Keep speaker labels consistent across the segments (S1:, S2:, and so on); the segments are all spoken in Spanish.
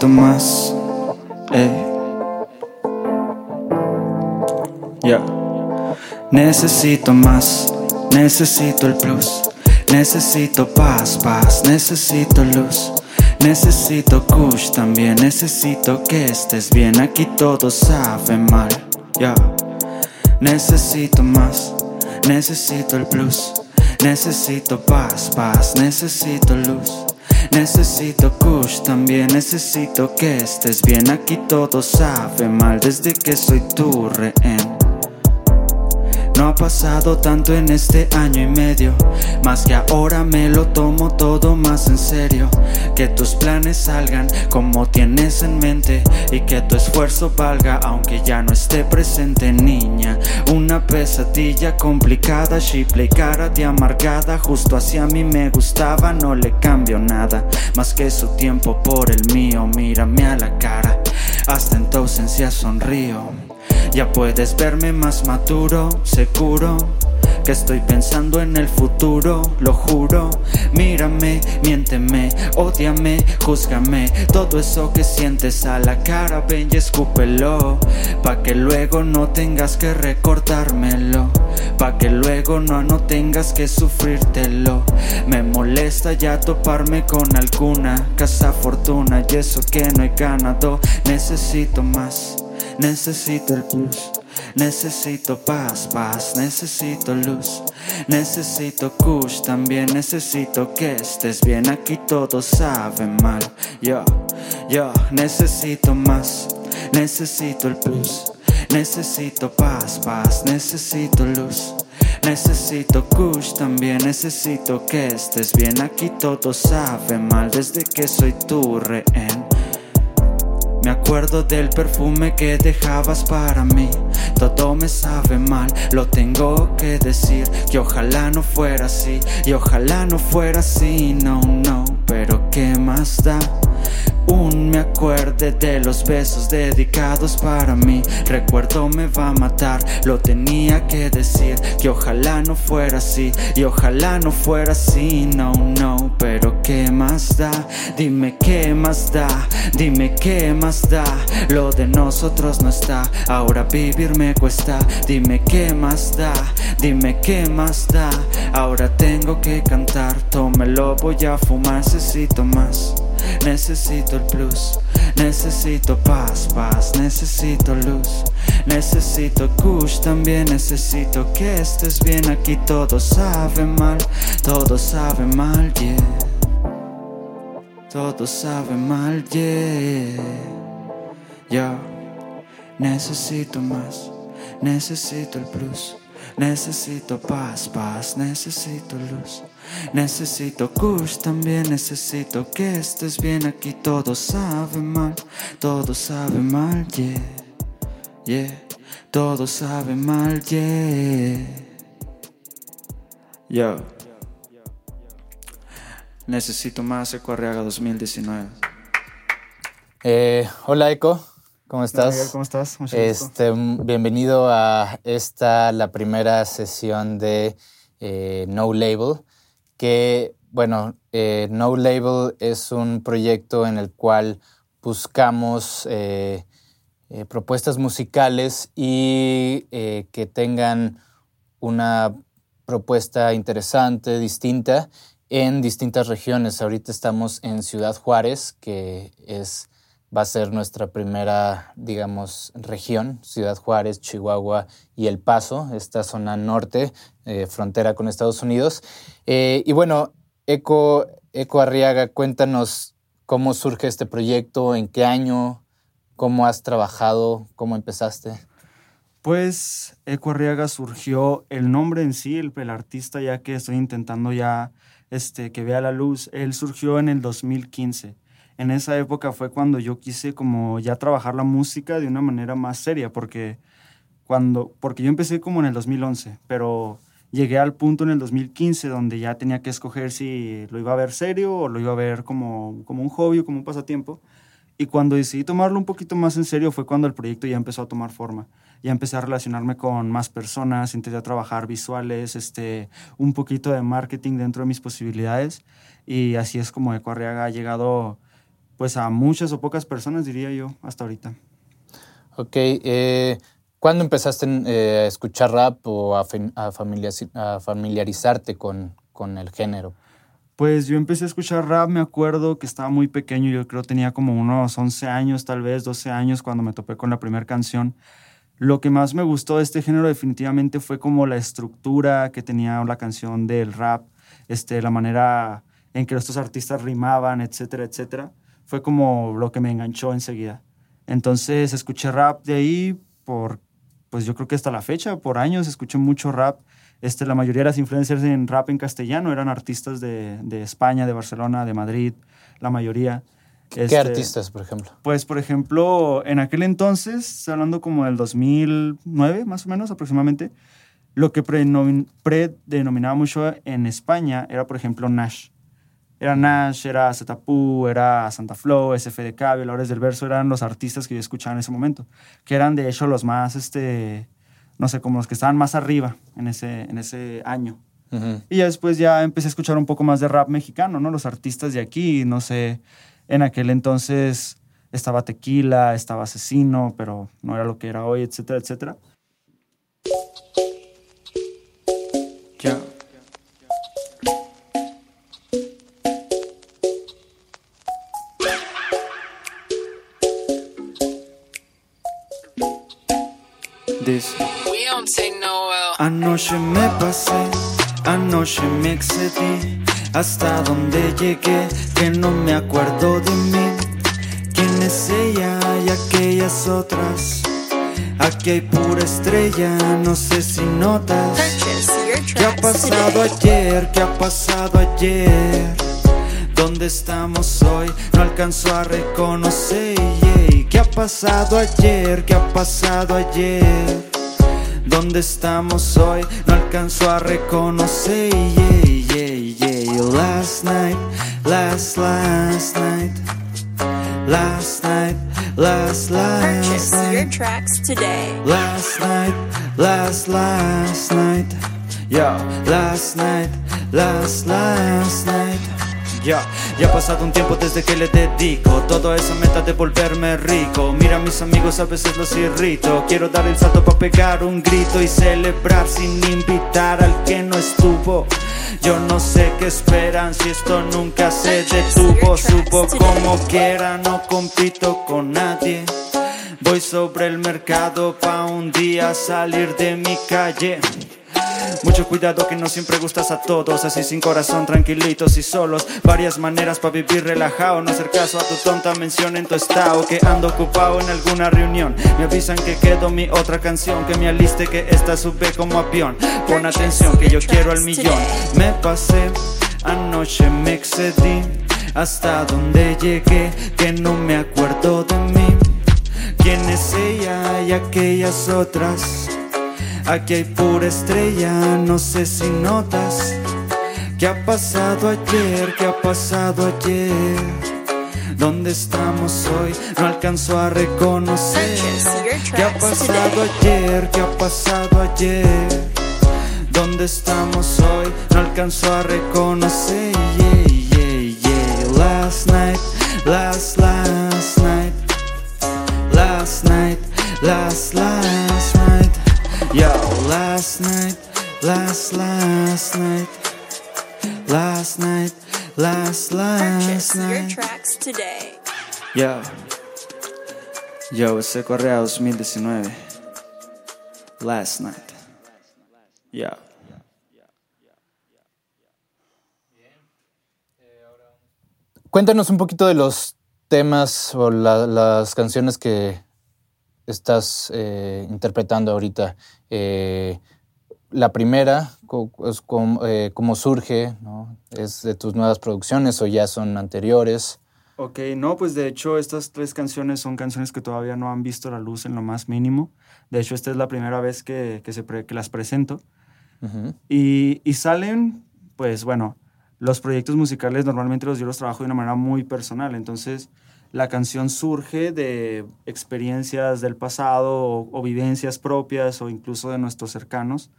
S1: Necesito más. Yeah. Necesito más, necesito el plus. Necesito paz, paz, necesito luz. Necesito kush también, necesito que estés bien. Aquí todo sabe mal. Yeah. Necesito más, necesito el plus. Necesito paz, paz, necesito luz. Necesito kush también, necesito que estés bien. Aquí todo sabe mal desde que soy tu rehén. No ha pasado tanto en este año y medio, más que ahora me lo tomo todo más en serio. Que tus planes salgan como tienes en mente y que tu esfuerzo valga aunque ya no esté presente, niña. Una pesadilla complicada, chiple y cara de amargada, justo hacia mí me gustaba, no le cambio nada, más que su tiempo por el mío. Mírame a la cara, hasta en tu ausencia sonrío. Ya puedes verme más maduro, seguro que estoy pensando en el futuro, lo juro. Mírame, miénteme, odiame, júzgame. Todo eso que sientes a la cara, ven y escúpelo. Pa' que luego no tengas que recortármelo. Pa' que luego no, no tengas que sufrírtelo. Me molesta ya toparme con alguna casa fortuna y eso que no he ganado. Necesito más. Necesito el plus, necesito paz, paz, necesito luz, necesito kush, también necesito que estés bien. Aquí todo sabe mal. Yo, yo necesito más, necesito el plus, necesito paz, paz, necesito luz. Necesito kush, también necesito que estés bien. Aquí todo sabe mal desde que soy tu rehén. Me acuerdo del perfume que dejabas para mí. Todo me sabe mal, lo tengo que decir. Y ojalá no fuera así, y ojalá no fuera así, no, no. Pero ¿qué más da? Me acuerde de los besos dedicados para mí. Recuerdo me va a matar, lo tenía que decir. Que ojalá no fuera así, y ojalá no fuera así, no, no. Pero ¿qué más da? Dime qué más da, dime qué más da. Lo de nosotros no está, ahora vivir me cuesta. Dime qué más da, dime qué más da. Ahora tengo que cantar, tómelo, voy a fumar, necesito más. Necesito el plus, necesito paz, paz, necesito luz, necesito kush, también necesito que estés bien aquí. Todo sabe mal, todo sabe mal, yeah. Todo sabe mal, yeah. Yo necesito más, necesito el plus. Necesito paz, paz, necesito luz. Necesito kush, también necesito que estés bien aquí. Todo sabe mal, todo sabe mal, yeah. Yeah, todo sabe mal, yeah. Yo. Necesito más Eco Arriaga 2019.
S2: Eh, hola Eco. ¿Cómo estás?
S3: ¿Cómo estás?
S2: este, bienvenido a esta, la primera sesión de eh, No Label, que, bueno, eh, No Label es un proyecto en el cual buscamos eh, propuestas musicales y que tengan una propuesta interesante, distinta, en distintas regiones. Ahorita estamos en Ciudad Juárez, que es va a ser nuestra primera, digamos, región, Ciudad Juárez, Chihuahua y El Paso, esta zona norte, eh, frontera con Estados Unidos. Eh, y bueno, Eco, Eco Arriaga, cuéntanos cómo surge este proyecto, en qué año, cómo has trabajado, cómo empezaste.
S1: Pues Eco Arriaga surgió el nombre en sí, el, el artista ya que estoy intentando ya este, que vea la luz, él surgió en el 2015. En esa época fue cuando yo quise como ya trabajar la música de una manera más seria, porque, cuando, porque yo empecé como en el 2011, pero llegué al punto en el 2015 donde ya tenía que escoger si lo iba a ver serio o lo iba a ver como, como un hobby o como un pasatiempo. Y cuando decidí tomarlo un poquito más en serio fue cuando el proyecto ya empezó a tomar forma. Ya empecé a relacionarme con más personas, intenté a trabajar visuales, este, un poquito de marketing dentro de mis posibilidades. Y así es como Ecoarriaga ha llegado pues a muchas o pocas personas, diría yo, hasta ahorita.
S2: Ok, eh, ¿cuándo empezaste eh, a escuchar rap o a, a familiarizarte con, con el género?
S1: Pues yo empecé a escuchar rap, me acuerdo que estaba muy pequeño, yo creo tenía como unos 11 años, tal vez 12 años cuando me topé con la primera canción. Lo que más me gustó de este género definitivamente fue como la estructura que tenía la canción del rap, este, la manera en que estos artistas rimaban, etcétera, etcétera. Fue como lo que me enganchó enseguida. Entonces escuché rap de ahí por, pues yo creo que hasta la fecha, por años escuché mucho rap este, la mayoría de las influencers en rap en castellano eran artistas de, de España, de Barcelona, de Madrid, la mayoría.
S2: ¿Qué este, artistas, por ejemplo?
S1: Pues, por ejemplo, en aquel entonces, hablando como del 2009, más o menos aproximadamente, lo que predenominaba mucho en España era, por ejemplo, Nash. Era Nash, era Zetapú, era Santa Flow, SFDK, Violadores del Verso, eran los artistas que yo escuchaba en ese momento, que eran de hecho los más, este, no sé, como los que estaban más arriba en ese, en ese año. Y ya después ya empecé a escuchar un poco más de rap mexicano, ¿no? Los artistas de aquí, no sé, en aquel entonces estaba Tequila, estaba Asesino, pero no era lo que era hoy, etcétera, etcétera.
S3: Anoche me pasé, anoche me excedí, hasta donde llegué, que no me acuerdo de mí. ¿Quién es ella y aquellas otras? Aquí hay pura estrella, no sé si notas. ¿Qué ha pasado ayer? ¿Qué ha pasado ayer? ¿Dónde estamos hoy? No alcanzo a reconocer. ¿Qué ha pasado ayer? ¿Qué ha pasado ayer? ¿Dónde estamos hoy? No alcanzo a reconocer. Yeah, yeah, yeah. Last night, last, last night. Last night, last, last
S4: Purchase
S3: night.
S4: your tracks today.
S3: Last night, last, last night. Yo, last night, last, last night.
S1: Ya, ya ha pasado un tiempo desde que le dedico Todo a esa meta de volverme rico. Mira a mis amigos a veces los irrito. Quiero dar el salto para pegar un grito Y celebrar sin invitar al que no estuvo. Yo no sé qué esperan si esto nunca se detuvo. Subo como quiera, no compito con nadie. Voy sobre el mercado pa' un día salir de mi calle mucho cuidado que no siempre gustas a todos, así sin corazón, tranquilitos y solos. Varias maneras para vivir relajado, no hacer caso a tu tonta mención en tu estado. Que ando ocupado en alguna reunión. Me avisan que quedó mi otra canción, que me aliste que esta sube como avión. Pon atención que yo quiero el millón. Me pasé, anoche me excedí, hasta donde llegué, que no me acuerdo de mí. ¿Quién es ella y aquellas otras? Aquí hay pura estrella, no sé si notas ¿Qué ha pasado ayer? ¿Qué ha pasado ayer? ¿Dónde estamos hoy? No alcanzo a reconocer ¿Qué ha pasado ayer? ¿Qué ha pasado ayer? ¿Dónde estamos hoy? No alcanzo a reconocer yeah, yeah, yeah. Last night, last, last night Last night, last, last night Yo, last night, last, last night. Last night, last, last
S4: Purchase your
S1: night.
S4: tracks today.
S1: Yo, yo, ese Correa 2019. Last night. Yo.
S2: Cuéntanos un poquito de los temas o la- las canciones que estás eh, interpretando ahorita. Eh, la primera, es eh, ¿cómo surge? ¿no? ¿Es de tus nuevas producciones o ya son anteriores?
S1: Ok, no, pues de hecho estas tres canciones son canciones que todavía no han visto la luz en lo más mínimo. De hecho, esta es la primera vez que, que, se que las presento. y, y, salen, pues bueno, los proyectos musicales normalmente los yo los trabajo de una manera muy personal. Entonces, la canción surge de experiencias del pasado o, o vivencias propias o incluso de nuestros cercanos.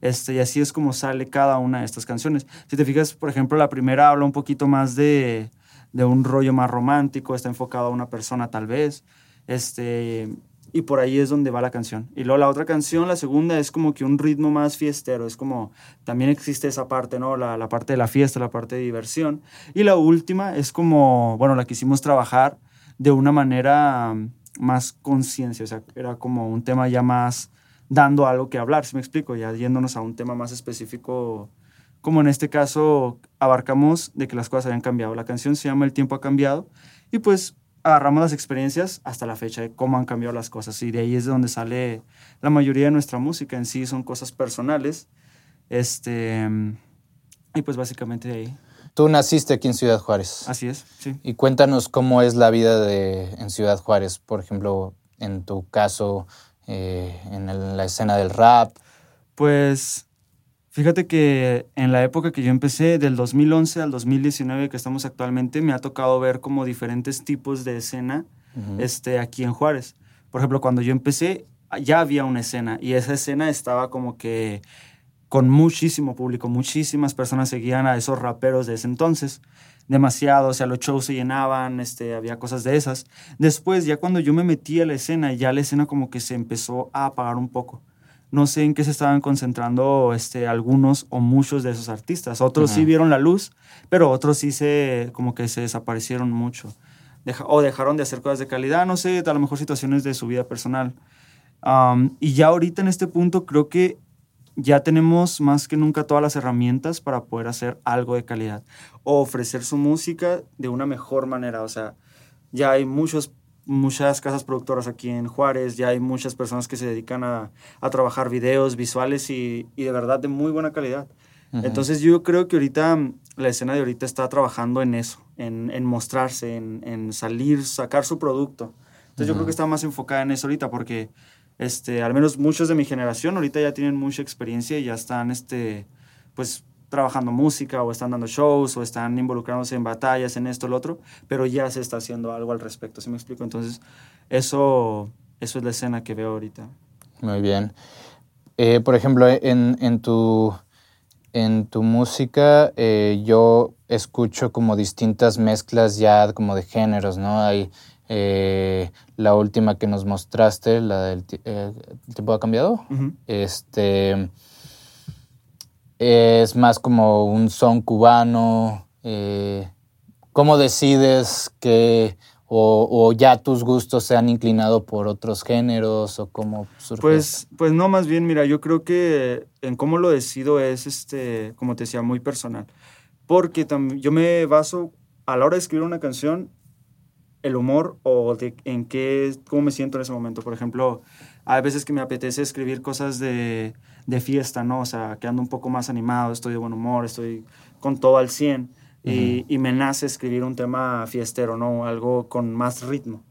S1: Este, y así es como sale cada una de estas canciones. Si te fijas, por ejemplo, la primera habla un poquito más de, de un rollo más romántico, está enfocado a una persona tal vez. Este, y por ahí es donde va la canción. Y luego la otra canción, la segunda, es como que un ritmo más fiestero, es como, también existe esa parte, ¿no? La, la parte de la fiesta, la parte de diversión. Y la última es como, bueno, la quisimos trabajar de una manera más conciencia, o sea, era como un tema ya más dando algo que hablar, si me explico, ya yéndonos a un tema más específico, como en este caso abarcamos de que las cosas hayan cambiado. La canción se llama El tiempo ha cambiado y pues agarramos las experiencias hasta la fecha de cómo han cambiado las cosas y de ahí es de donde sale la mayoría de nuestra música en sí, son cosas personales. Este, y pues básicamente de ahí.
S2: Tú naciste aquí en Ciudad Juárez.
S1: Así es, sí.
S2: Y cuéntanos cómo es la vida de, en Ciudad Juárez, por ejemplo, en tu caso, eh, en la escena del rap?
S1: Pues fíjate que en la época que yo empecé, del 2011 al 2019 que estamos actualmente, me ha tocado ver como diferentes tipos de escena este, aquí en Juárez. Por ejemplo, cuando yo empecé, ya había una escena y esa escena estaba como que con muchísimo público, muchísimas personas seguían a esos raperos de ese entonces demasiado, o sea, los shows se llenaban, este, había cosas de esas. Después, ya cuando yo me metí a la escena, ya la escena como que se empezó a apagar un poco. No sé en qué se estaban concentrando este, algunos o muchos de esos artistas. Otros sí vieron la luz, pero otros sí se, como que se desaparecieron mucho. o dejaron de hacer cosas de calidad, no sé, a lo mejor situaciones de su vida personal. y ya ahorita en este punto creo que ya tenemos más que nunca todas las herramientas para poder hacer algo de calidad o ofrecer su música de una mejor manera. O sea, ya hay muchos, muchas casas productoras aquí en Juárez, ya hay muchas personas que se dedican a, a trabajar videos, visuales y, y, de verdad de muy buena calidad. Entonces yo creo que ahorita la escena de ahorita está trabajando en eso, en, en mostrarse, en, en, salir, sacar su producto. Entonces yo creo que está más enfocada en eso ahorita porque este, al menos muchos de mi generación ahorita ya tienen mucha experiencia y ya están, este, pues, trabajando música o están dando shows o están involucrándose en batallas, en esto, lo otro, pero ya se está haciendo algo al respecto, ¿sí me explico? Entonces, eso, eso es la escena que veo ahorita.
S2: Muy bien. Eh, por ejemplo, en, en, tu, en tu música eh, yo escucho como distintas mezclas ya como de géneros, ¿no? Hay eh, la última que nos mostraste, la del ¿El tiempo ha cambiado, este, es más como un son cubano. Eh, ¿Cómo decides que o, ya tus gustos se han inclinado por otros géneros o cómo surge?
S1: Pues, pues no, más bien, mira, yo creo que en cómo lo decido es, este, como te decía, muy personal. Porque yo me baso, a la hora de escribir una canción, el humor o de en qué, cómo me siento en ese momento. Por ejemplo, hay veces que me apetece escribir cosas de, de fiesta, ¿no? O sea, que ando un poco más animado, estoy de buen humor, estoy con todo al 100 y, y, me nace escribir un tema fiestero, ¿no? Algo con más ritmo.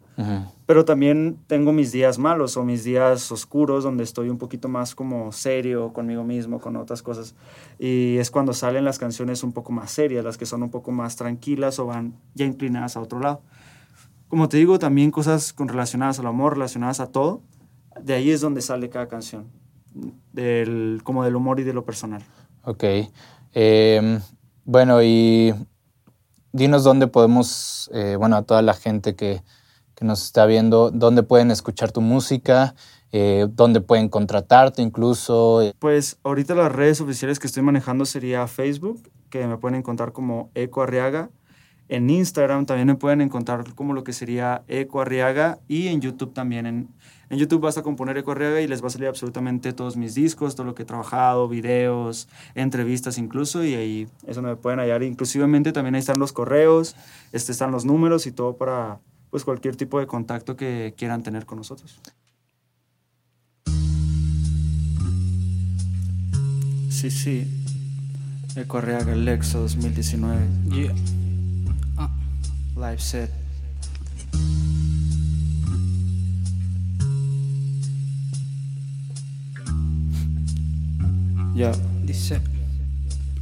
S1: Pero también tengo mis días malos o mis días oscuros donde estoy un poquito más como serio conmigo mismo, con otras cosas. Y es cuando salen las canciones un poco más serias, las que son un poco más tranquilas o van ya inclinadas a otro lado como te digo, también cosas con relacionadas al amor, relacionadas a todo. De ahí es donde sale cada canción, del, como del humor y de lo personal.
S2: Ok. Em, bueno, y dinos dónde podemos, eh, bueno, a toda la gente que, que, nos está viendo, dónde pueden escuchar tu música, eh, dónde pueden contratarte incluso.
S1: Pues ahorita las redes oficiales que estoy manejando sería Facebook, que me pueden encontrar como Eco Arriaga en Instagram también me pueden encontrar como lo que sería Eco Arriaga y en YouTube también. En, en YouTube vas a componer Eco Arriaga y les va a salir absolutamente todos mis discos, todo lo que he trabajado, videos, entrevistas incluso y ahí eso me pueden hallar. Inclusivamente también ahí están los correos, este, están los números y todo para pues cualquier tipo de contacto que quieran tener con nosotros. Sí, sí. Eco Arriaga, Lexo 2019.
S5: Yeah. Ah.
S1: Live set. Ya.
S5: Dice.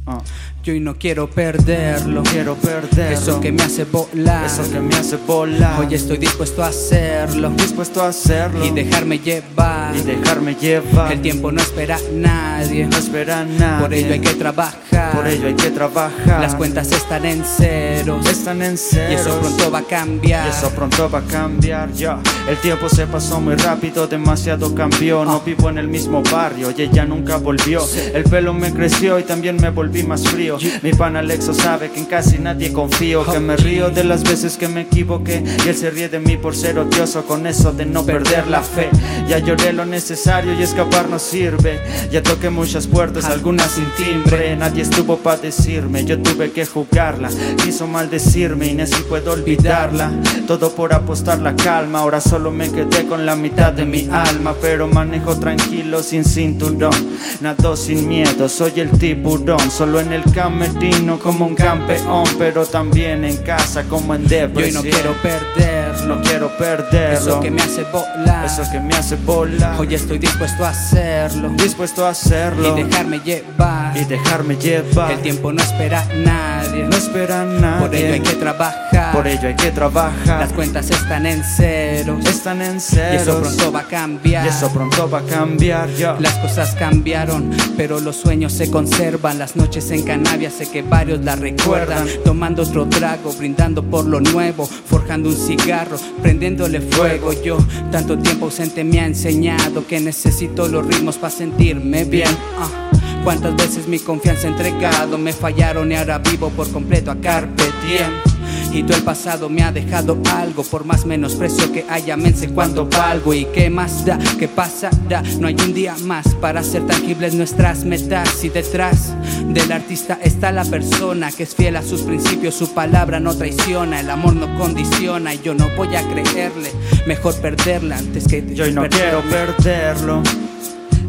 S1: Ah.
S5: Yo y no quiero perderlo.
S1: Quiero perderlo.
S5: Eso que me hace volar.
S1: Eso que me hace volar.
S5: Hoy estoy dispuesto a hacerlo.
S1: dispuesto a hacerlo.
S5: Y dejarme llevar.
S1: Y dejarme llevar.
S5: El tiempo no espera a nadie.
S1: no espera a nadie.
S5: Por ello hay que trabajar.
S1: Por ello hay que trabajar.
S5: Las cuentas están en ceros.
S1: están en ceros.
S5: Y eso pronto va a cambiar.
S1: Y eso pronto va a cambiar, ya. El tiempo se pasó muy rápido, demasiado cambió. No
S5: Ah.
S1: vivo en el mismo barrio y ella nunca volvió. El pelo me creció y también me volví más frío. Mi pan Alexo sabe que en casi nadie confío. Que me río de las veces que me equivoqué. Y él se ríe de mí por ser odioso con eso de no perder la fe. Ya lloré lo necesario y escapar no sirve. Ya toqué muchas puertas, algunas sin timbre. Nadie estuvo para decirme, yo tuve que jugarla. Quiso maldecirme y ni así puedo olvidarla. Todo por apostar la calma. Ahora solo me quedé con la mitad de mi alma. Pero manejo tranquilo sin cinturón. Nado sin miedo, soy el tiburón. Solo en el camerino como un campeón. Pero también en casa como en
S5: Yo
S1: depresión.
S5: no quiero perderlo.
S1: No quiero perderlo.
S5: Eso que me hace volar.
S1: Eso que me hace volar.
S5: Hoy estoy dispuesto a hacerlo.
S1: dispuesto a hacerlo
S5: Y dejarme llevar.
S1: y dejarme llevar.
S5: El tiempo no espera a nadie.
S1: no espera a nadie.
S5: Por ello hay que trabajar.
S1: Por ello hay que trabajar.
S5: Las cuentas están en ceros.
S1: están en
S5: Y
S1: ceros.
S5: eso pronto va a cambiar.
S1: Y eso pronto va a cambiar. ya.
S5: Las cosas cambiaron, pero los sueños se conservan. Las noches en Canavia sé que varios la recuerdan. Tomando otro trago, brindando por lo nuevo, forjando un cigarro, prendiéndole fuego. Yo, tanto tiempo ausente me ha enseñado que necesito los ritmos para sentirme bien. Ah, Cuántas veces mi confianza entregado, me fallaron y ahora vivo por completo a carpe diem. Todo el pasado me ha dejado algo Por más menosprecio que haya me sé cuánto valgo. Y qué más da, qué pasará No hay un día más para hacer tangibles nuestras metas. Y detrás del artista está la persona Que es fiel a sus principios, su palabra no traiciona El amor no condiciona. Y yo no voy a creerle Mejor perderla antes que
S1: Yo no quiero perderlo.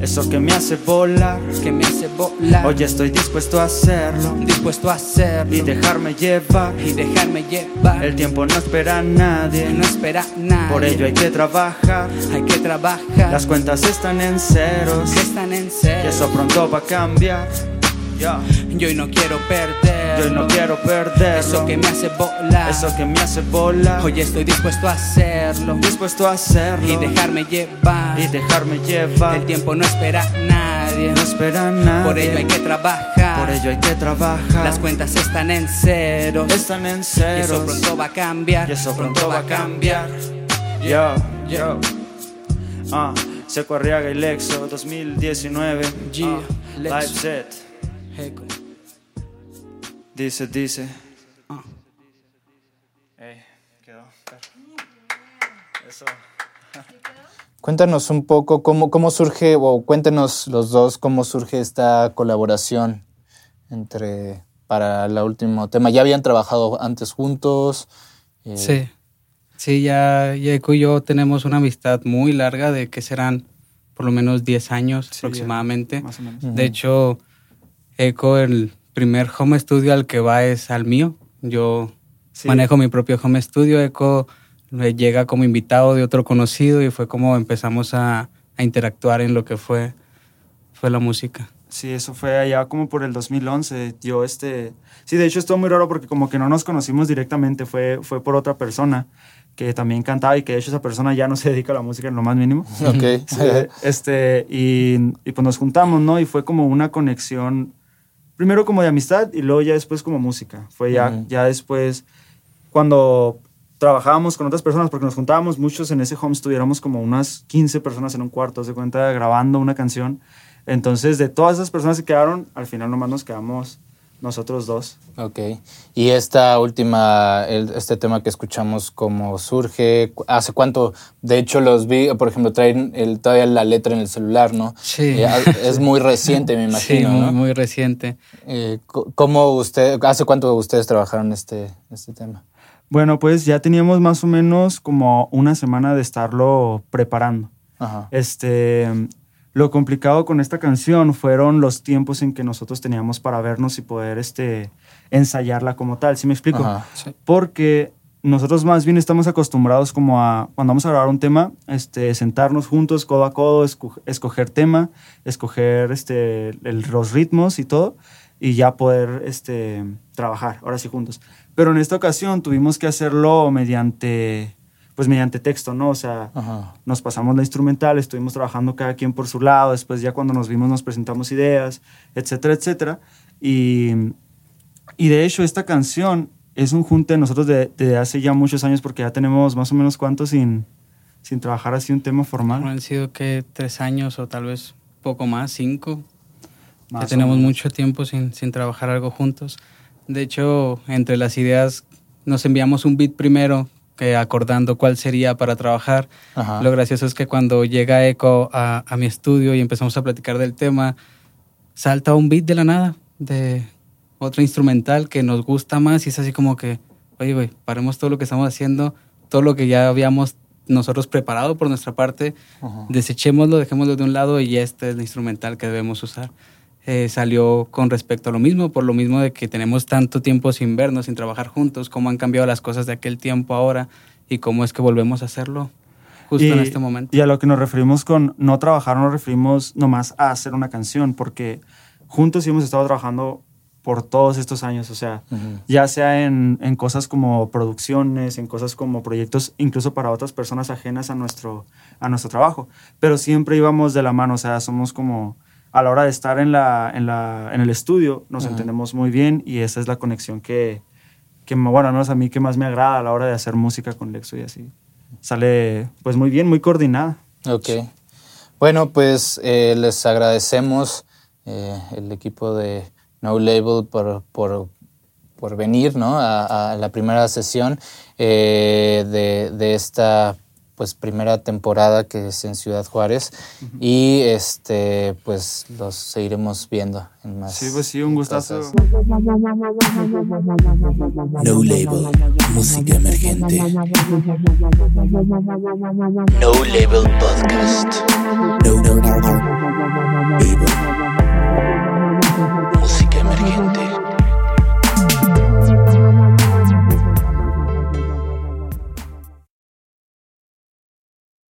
S1: Eso que me hace volar.
S5: Que me hace volar
S1: Hoy estoy dispuesto a hacerlo
S5: Dispuesto a hacerlo
S1: y dejarme llevar.
S5: y dejarme llevar
S1: El tiempo no espera a nadie.
S5: No espera nada
S1: Por ello hay que trabajar.
S5: Hay que trabajar
S1: Las cuentas están en ceros.
S5: están en
S1: Y
S5: serio.
S1: eso pronto va a cambiar. Ya.
S5: Yo y no quiero perder.
S1: Yo no quiero perderlo.
S5: Eso que me hace volar.
S1: Eso que me hace volar.
S5: Hoy estoy dispuesto a hacerlo.
S1: dispuesto a hacerlo.
S5: Y dejarme llevar.
S1: Y dejarme llevar.
S5: El tiempo no espera a nadie.
S1: no espera a nadie.
S5: Por ello hay que trabajar.
S1: Por ello hay que trabajar.
S5: Las cuentas están en ceros.
S1: están en
S5: Y
S1: ceros.
S5: eso pronto va a cambiar.
S1: Y eso pronto va a cambiar. Yo, yo. Ah, Seco Arriaga y Lexo 2019.
S5: Yeah,
S1: Ah,
S5: Lexo.
S1: live set. Dice, dice.
S5: Ah.
S1: Ey, quedó. Eso.
S2: Cuéntanos un poco cómo, cómo surge, o cuéntenos los dos cómo surge esta colaboración entre para el último tema. ¿Ya habían trabajado antes juntos? Eh,
S5: Sí. Sí, ya Eco y yo tenemos una amistad muy larga de que serán por lo menos 10 años
S1: Sí,
S5: aproximadamente.
S1: Más o menos.
S5: De hecho, Eco, el primer home studio al que va es al mío. Yo
S1: Sí.
S5: manejo mi propio home studio. Eco llega como invitado de otro conocido y fue como empezamos a, a interactuar en lo que fue, fue la música.
S1: Sí, eso fue allá como por el 2011. Yo, este... Sí, de hecho estuvo muy raro porque como que no nos conocimos directamente, fue, fue por otra persona que también cantaba y que de hecho esa persona ya no se dedica a la música en lo más mínimo.
S2: Ok.
S1: Sí, este, y, y pues nos juntamos, ¿no? Y fue como una conexión, primero como de amistad y luego ya después como música. Fue ya, ya después, cuando trabajábamos con otras personas, porque nos juntábamos muchos en ese home studio, éramos como unas 15 personas en un cuarto, se cuenta, grabando una canción. Entonces, de todas esas personas que quedaron, al final nomás nos quedamos nosotros dos.
S2: Ok. Y esta última, el- este tema que escuchamos, ¿cómo surge? ¿Hace cuánto? De hecho, los vi, por ejemplo, traen el, todavía la letra en el celular, ¿no?
S5: Sí.
S2: Eh, a- es muy reciente, me imagino,
S5: sí, muy,
S2: ¿no?
S5: muy reciente.
S2: Eh, ¿Cómo usted, hace cuánto ustedes trabajaron este, este tema?
S1: Bueno, pues ya teníamos más o menos como una semana de estarlo preparando.
S2: Ajá.
S1: Este, Lo complicado con esta canción fueron los tiempos en que nosotros teníamos para vernos y poder este, ensayarla como tal, ¿sí me explico?
S2: Ajá.
S1: Porque nosotros más bien estamos acostumbrados como a, cuando vamos a grabar un tema, este, sentarnos juntos, codo a codo, esco- escoger tema, escoger este, el- los ritmos y todo, y ya poder este, trabajar, ahora sí juntos. Pero en esta ocasión tuvimos que hacerlo mediante, pues mediante texto, ¿no? O sea,
S2: Ajá.
S1: nos pasamos la instrumental, estuvimos trabajando cada quien por su lado, después ya cuando nos vimos nos presentamos ideas, etcétera, etcétera. Y, y de hecho esta canción es un junte de nosotros de, de hace ya muchos años porque ya tenemos más o menos cuánto sin, sin trabajar así un tema formal.
S5: Han sido que tres años o tal vez poco más, cinco.
S1: Más
S5: ya tenemos
S1: menos.
S5: mucho tiempo sin, sin trabajar algo juntos. De hecho, entre las ideas nos enviamos un beat primero, acordando cuál sería para trabajar.
S2: Ajá.
S5: Lo gracioso es que cuando llega Echo a, a mi estudio y empezamos a platicar del tema, salta un beat de la nada, de otra instrumental que nos gusta más y es así como que, oye, güey, paremos todo lo que estamos haciendo, todo lo que ya habíamos nosotros preparado por nuestra parte,
S2: Ajá.
S5: desechémoslo, dejémoslo de un lado y este es el instrumental que debemos usar. Eh, salió con respecto a lo mismo, por lo mismo de que tenemos tanto tiempo sin vernos, sin trabajar juntos, cómo han cambiado las cosas de aquel tiempo ahora y cómo es que volvemos a hacerlo justo en este momento.
S1: Y a lo que nos referimos con no trabajar, nos referimos nomás a hacer una canción, porque juntos hemos estado trabajando por todos estos años, o sea, ya sea en, en cosas como producciones, en cosas como proyectos, incluso para otras personas ajenas a nuestro, a nuestro trabajo, pero siempre íbamos de la mano, o sea, somos como, a la hora de estar en, la, en, la, en el estudio, nos entendemos muy bien y esa es la conexión que, que, bueno, al menos a mí que más me agrada a la hora de hacer música con Lexo y así. Sale pues muy bien, muy coordinada.
S2: Ok. Bueno, pues eh, les agradecemos eh, el equipo de No Label por, por, por venir ¿no? a, a la primera sesión eh, de, de esta pues primera temporada que es en Ciudad Juárez y este pues los seguiremos viendo en más
S1: Sí, pues sí, un gustazo.
S6: No Label, música emergente. No Label Podcast. No, no, no, no. Label.